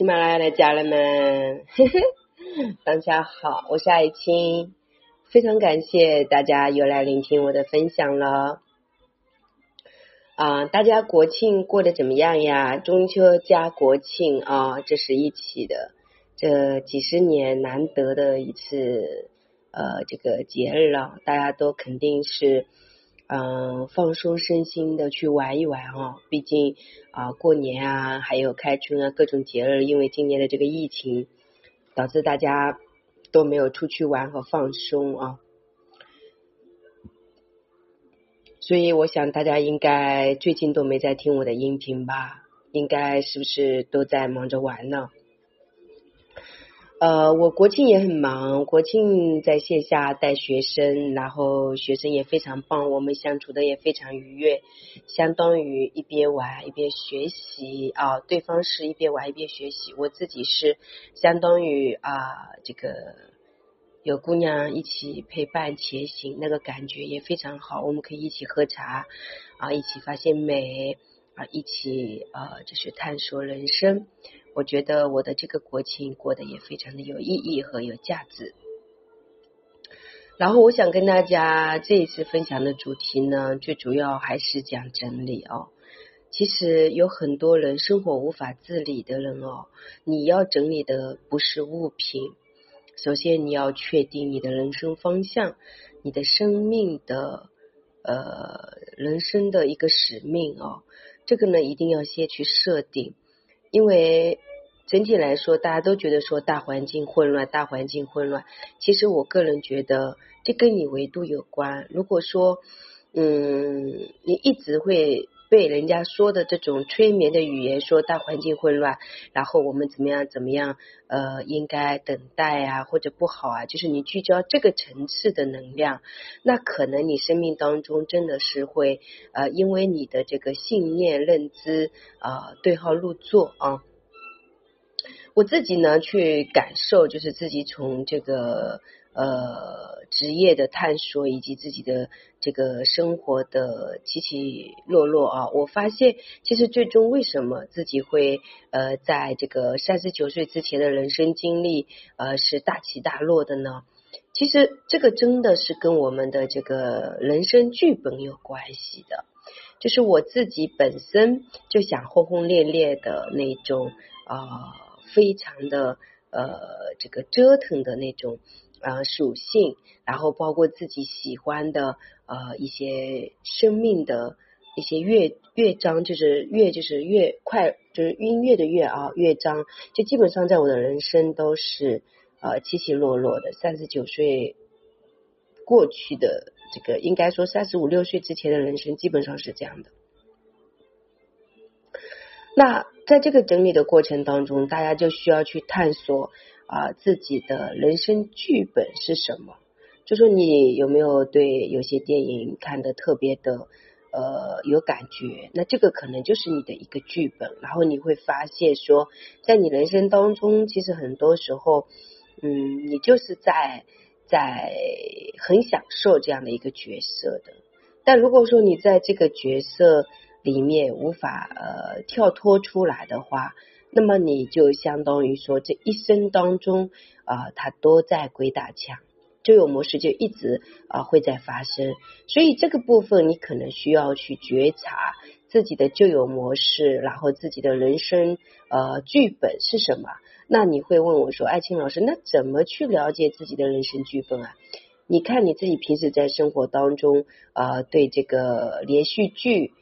喜马拉雅的家人们，大家好，我是爱青，非常感谢大家又来聆听我的分享了。啊，大家国庆过得怎么样呀？中秋加国庆啊，这是一起的，这几十年难得的一次呃这个节日了，大家都肯定是。嗯，放松身心的去玩一玩哦。毕竟啊，过年啊，还有开春啊，各种节日，因为今年的这个疫情，导致大家都没有出去玩和放松啊。所以，我想大家应该最近都没在听我的音频吧？应该是不是都在忙着玩呢？呃，我国庆也很忙，国庆在线下带学生，然后学生也非常棒，我们相处的也非常愉悦，相当于一边玩一边学习啊，对方是一边玩一边学习，我自己是相当于啊，这个有姑娘一起陪伴前行，那个感觉也非常好，我们可以一起喝茶啊，一起发现美啊，一起啊，就是探索人生。我觉得我的这个国庆过得也非常的有意义和有价值。然后我想跟大家这一次分享的主题呢，最主要还是讲整理哦。其实有很多人生活无法自理的人哦，你要整理的不是物品，首先你要确定你的人生方向，你的生命的呃人生的一个使命哦，这个呢一定要先去设定。因为整体来说，大家都觉得说大环境混乱，大环境混乱。其实我个人觉得，这跟你维度有关。如果说，嗯，你一直会。被人家说的这种催眠的语言，说大环境混乱，然后我们怎么样怎么样，呃，应该等待啊，或者不好啊，就是你聚焦这个层次的能量，那可能你生命当中真的是会呃，因为你的这个信念认知啊对号入座啊。我自己呢去感受，就是自己从这个。呃，职业的探索以及自己的这个生活的起起落落啊，我发现其实最终为什么自己会呃在这个三十九岁之前的人生经历呃是大起大落的呢？其实这个真的是跟我们的这个人生剧本有关系的，就是我自己本身就想轰轰烈烈的那种啊，非常的呃这个折腾的那种。呃，属性，然后包括自己喜欢的呃一些生命的一些乐乐章，就是乐就是乐快，就是音乐的乐啊乐章，就基本上在我的人生都是呃起起落落的。三十九岁过去的这个，应该说三十五六岁之前的人生基本上是这样的。那在这个整理的过程当中，大家就需要去探索。啊，自己的人生剧本是什么？就说你有没有对有些电影看的特别的呃有感觉？那这个可能就是你的一个剧本。然后你会发现说，在你人生当中，其实很多时候，嗯，你就是在在很享受这样的一个角色的。但如果说你在这个角色里面无法呃跳脱出来的话，那么你就相当于说，这一生当中啊，他都在鬼打墙，旧有模式就一直啊会在发生。所以这个部分你可能需要去觉察自己的旧有模式，然后自己的人生呃剧本是什么。那你会问我说，爱青老师，那怎么去了解自己的人生剧本啊？你看你自己平时在生活当中啊，对这个连续剧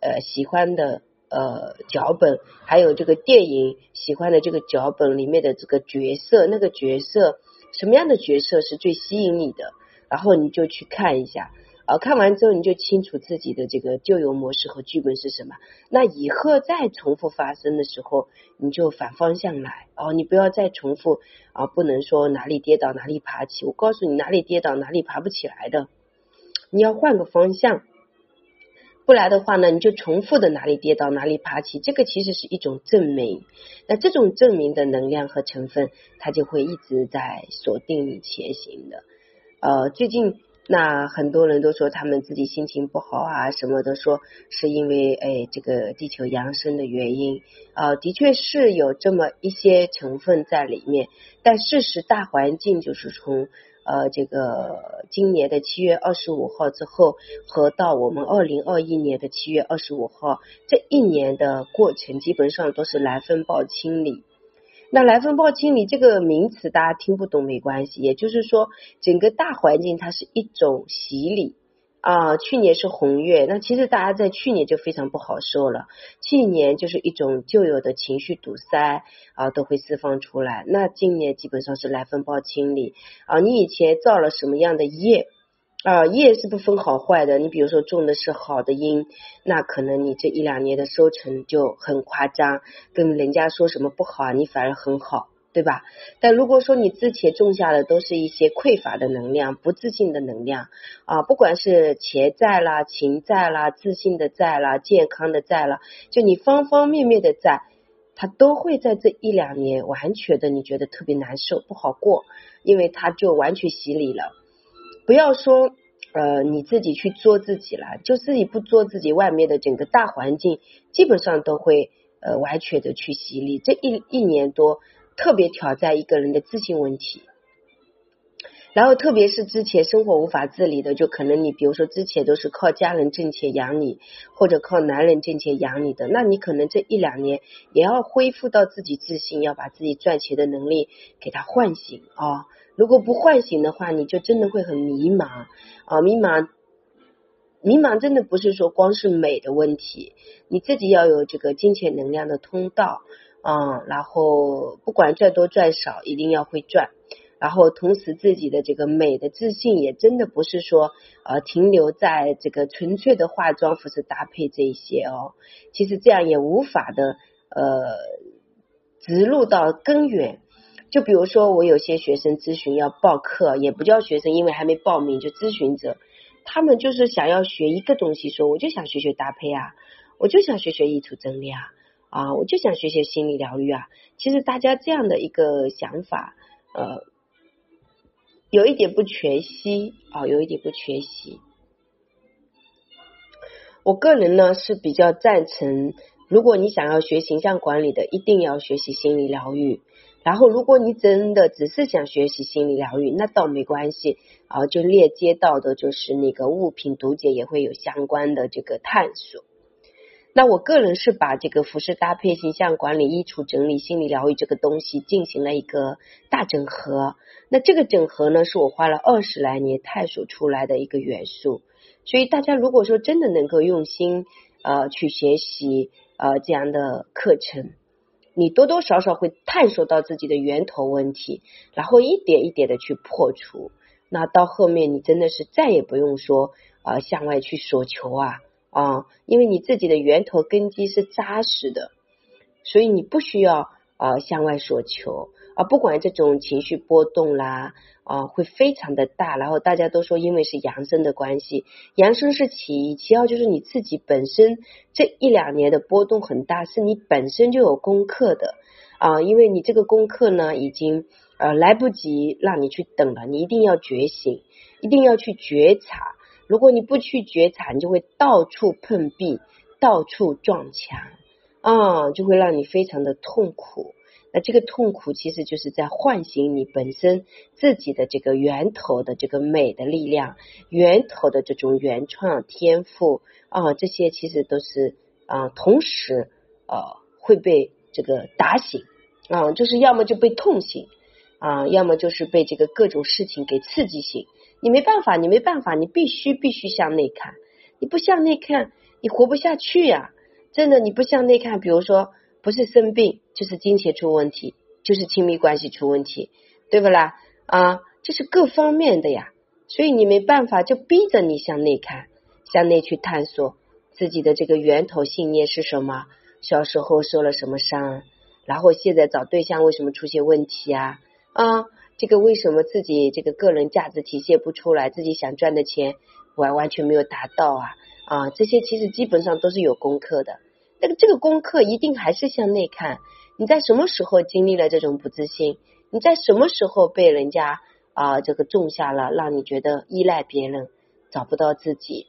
呃喜欢的。呃，脚本还有这个电影喜欢的这个脚本里面的这个角色，那个角色什么样的角色是最吸引你的？然后你就去看一下，啊，看完之后你就清楚自己的这个旧有模式和剧本是什么。那以后再重复发生的时候，你就反方向来哦，你不要再重复啊，不能说哪里跌倒哪里爬起。我告诉你，哪里跌倒哪里爬不起来的，你要换个方向。不来的话呢，你就重复的哪里跌倒哪里爬起，这个其实是一种证明。那这种证明的能量和成分，它就会一直在锁定你前行的。呃，最近那很多人都说他们自己心情不好啊，什么的说是因为哎这个地球扬升的原因啊，的确是有这么一些成分在里面。但事实大环境就是从呃这个今年的七月二十五号之后，和到我们二零二一年的七月二十五号这一年的过程，基本上都是来风暴清理。那来风暴清理这个名词大家听不懂没关系，也就是说整个大环境它是一种洗礼啊。去年是红月，那其实大家在去年就非常不好受了。去年就是一种旧有的情绪堵塞啊都会释放出来。那今年基本上是来风暴清理啊，你以前造了什么样的业？啊，业是不分好坏的。你比如说种的是好的因，那可能你这一两年的收成就很夸张，跟人家说什么不好，你反而很好，对吧？但如果说你之前种下的都是一些匮乏的能量、不自信的能量啊，不管是钱债啦、情债啦、自信的债啦、健康的债啦，就你方方面面的债，它都会在这一两年完全的你觉得特别难受、不好过，因为它就完全洗礼了。不要说呃你自己去做自己了，就自己不做自己，外面的整个大环境基本上都会呃完全的去洗礼。这一一年多特别挑战一个人的自信问题，然后特别是之前生活无法自理的，就可能你比如说之前都是靠家人挣钱养你，或者靠男人挣钱养你的，那你可能这一两年也要恢复到自己自信，要把自己赚钱的能力给他唤醒啊。如果不唤醒的话，你就真的会很迷茫啊！迷茫，迷茫真的不是说光是美的问题，你自己要有这个金钱能量的通道啊。然后不管赚多赚少，一定要会赚。然后同时自己的这个美的自信也真的不是说呃停留在这个纯粹的化妆、服饰搭配这一些哦。其实这样也无法的呃植入到根源。就比如说，我有些学生咨询要报课，也不叫学生，因为还没报名，就咨询者，他们就是想要学一个东西，说我就想学学搭配啊，我就想学学意图整理啊，啊，我就想学学心理疗愈啊。其实大家这样的一个想法，呃，有一点不全息啊，有一点不全息。我个人呢是比较赞成，如果你想要学形象管理的，一定要学习心理疗愈。然后，如果你真的只是想学习心理疗愈，那倒没关系啊，就链接到的就是那个物品读解也会有相关的这个探索。那我个人是把这个服饰搭配、形象管理、衣橱整理、心理疗愈这个东西进行了一个大整合。那这个整合呢，是我花了二十来年探索出来的一个元素。所以大家如果说真的能够用心呃去学习呃这样的课程。你多多少少会探索到自己的源头问题，然后一点一点的去破除。那到后面你真的是再也不用说啊向外去索求啊啊，因为你自己的源头根基是扎实的，所以你不需要啊向外索求。啊，不管这种情绪波动啦，啊，会非常的大。然后大家都说，因为是阳生的关系，阳生是其一，其二就是你自己本身这一两年的波动很大，是你本身就有功课的啊。因为你这个功课呢，已经呃来不及让你去等了，你一定要觉醒，一定要去觉察。如果你不去觉察，你就会到处碰壁，到处撞墙啊，就会让你非常的痛苦。那这个痛苦其实就是在唤醒你本身自己的这个源头的这个美的力量，源头的这种原创天赋啊，这些其实都是啊，同时呃会被这个打醒啊，就是要么就被痛醒啊，要么就是被这个各种事情给刺激醒。你没办法，你没办法，你必须必须向内看，你不向内看，你活不下去呀！真的，你不向内看，比如说。不是生病，就是金钱出问题，就是亲密关系出问题，对不啦？啊，这是各方面的呀，所以你没办法，就逼着你向内看，向内去探索自己的这个源头信念是什么，小时候受了什么伤，然后现在找对象为什么出现问题啊？啊，这个为什么自己这个个人价值体现不出来，自己想赚的钱完完全没有达到啊？啊，这些其实基本上都是有功课的。那个这个功课一定还是向内看。你在什么时候经历了这种不自信？你在什么时候被人家啊这个种下了让你觉得依赖别人，找不到自己。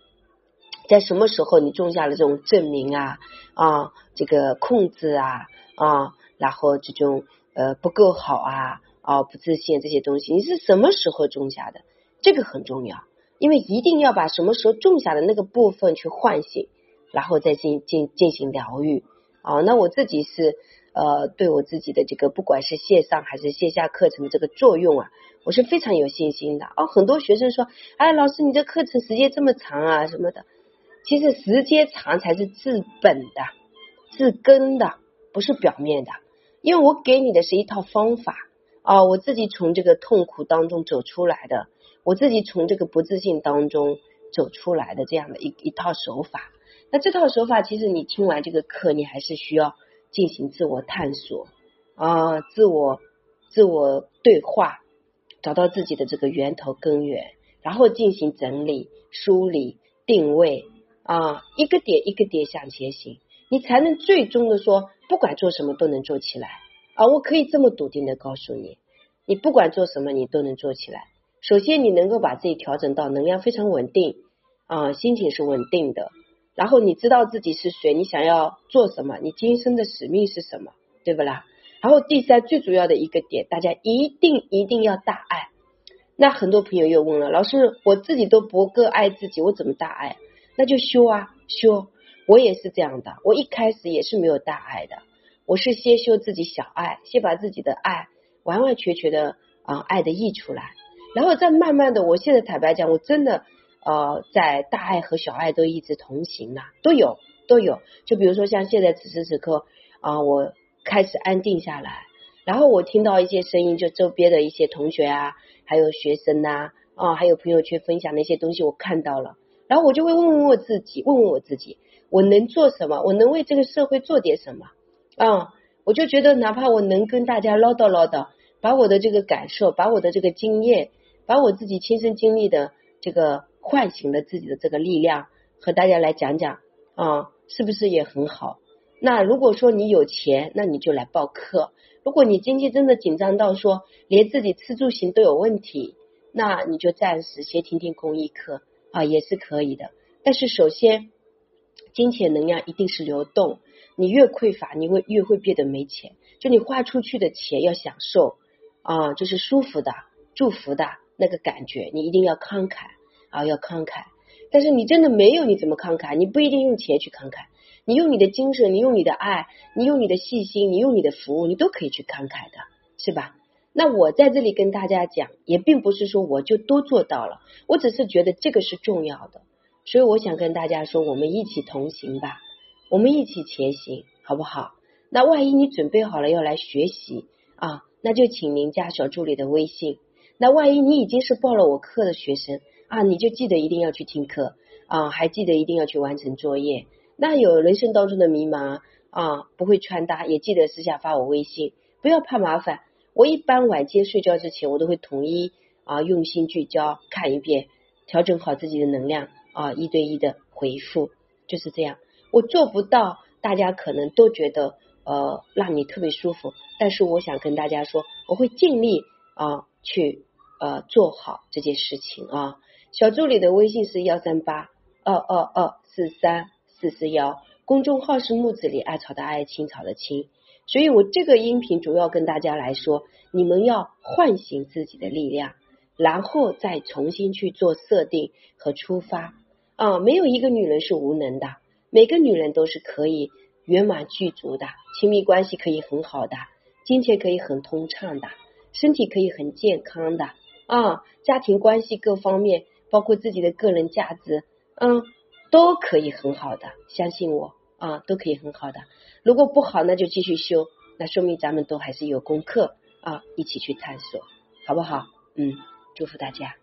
在什么时候你种下了这种证明啊啊这个控制啊啊，然后这种呃不够好啊啊不自信这些东西，你是什么时候种下的？这个很重要，因为一定要把什么时候种下的那个部分去唤醒，然后再进进进行疗愈啊。那我自己是呃对我自己的这个不管是线上还是线下课程的这个作用啊，我是非常有信心的。哦，很多学生说，哎，老师你这课程时间这么长啊什么的。其实时间长才是治本的、治根的，不是表面的。因为我给你的是一套方法啊，我自己从这个痛苦当中走出来的，我自己从这个不自信当中走出来的这样的一一套手法。那这套手法，其实你听完这个课，你还是需要进行自我探索啊，自我自我对话，找到自己的这个源头根源，然后进行整理、梳理、定位。啊，一个点一个点向前行，你才能最终的说，不管做什么都能做起来啊！我可以这么笃定的告诉你，你不管做什么，你都能做起来。首先，你能够把自己调整到能量非常稳定啊，心情是稳定的，然后你知道自己是谁，你想要做什么，你今生的使命是什么，对不啦？然后第三最主要的一个点，大家一定一定要大爱。那很多朋友又问了，老师，我自己都不够爱自己，我怎么大爱？那就修啊修，我也是这样的。我一开始也是没有大爱的，我是先修自己小爱，先把自己的爱完完全全的啊爱的溢出来，然后再慢慢的。我现在坦白讲，我真的呃在大爱和小爱都一直同行了，都有都有。就比如说像现在此时此刻啊，我开始安定下来，然后我听到一些声音，就周边的一些同学啊，还有学生呐啊，还有朋友圈分享的一些东西，我看到了。然后我就会问问我自己，问问我自己，我能做什么？我能为这个社会做点什么？啊，我就觉得，哪怕我能跟大家唠叨唠叨，把我的这个感受，把我的这个经验，把我自己亲身经历的这个唤醒了自己的这个力量，和大家来讲讲啊，是不是也很好？那如果说你有钱，那你就来报课；如果你经济真的紧张到说连自己吃住行都有问题，那你就暂时先听听公益课。啊，也是可以的，但是首先，金钱能量一定是流动，你越匮乏，你会越会变得没钱。就你花出去的钱要享受啊，就是舒服的、祝福的那个感觉，你一定要慷慨啊，要慷慨。但是你真的没有，你怎么慷慨？你不一定用钱去慷慨，你用你的精神，你用你的爱，你用你的细心，你用你的服务，你都可以去慷慨的，是吧？那我在这里跟大家讲，也并不是说我就都做到了，我只是觉得这个是重要的，所以我想跟大家说，我们一起同行吧，我们一起前行，好不好？那万一你准备好了要来学习啊，那就请您加小助理的微信。那万一你已经是报了我课的学生啊，你就记得一定要去听课啊，还记得一定要去完成作业。那有人生当中的迷茫啊，不会穿搭，也记得私下发我微信，不要怕麻烦。我一般晚间睡觉之前，我都会统一啊用心聚焦看一遍，调整好自己的能量啊一对一的回复就是这样。我做不到，大家可能都觉得呃让你特别舒服，但是我想跟大家说，我会尽力啊去呃做好这件事情啊。小助理的微信是幺三八二二二四三四四幺，公众号是木子里艾草的艾青草的青。所以我这个音频主要跟大家来说，你们要唤醒自己的力量，然后再重新去做设定和出发啊！没有一个女人是无能的，每个女人都是可以圆满具足的，亲密关系可以很好的，金钱可以很通畅的，身体可以很健康的啊！家庭关系各方面，包括自己的个人价值，嗯，都可以很好的，相信我啊，都可以很好的。如果不好，那就继续修，那说明咱们都还是有功课啊，一起去探索，好不好？嗯，祝福大家。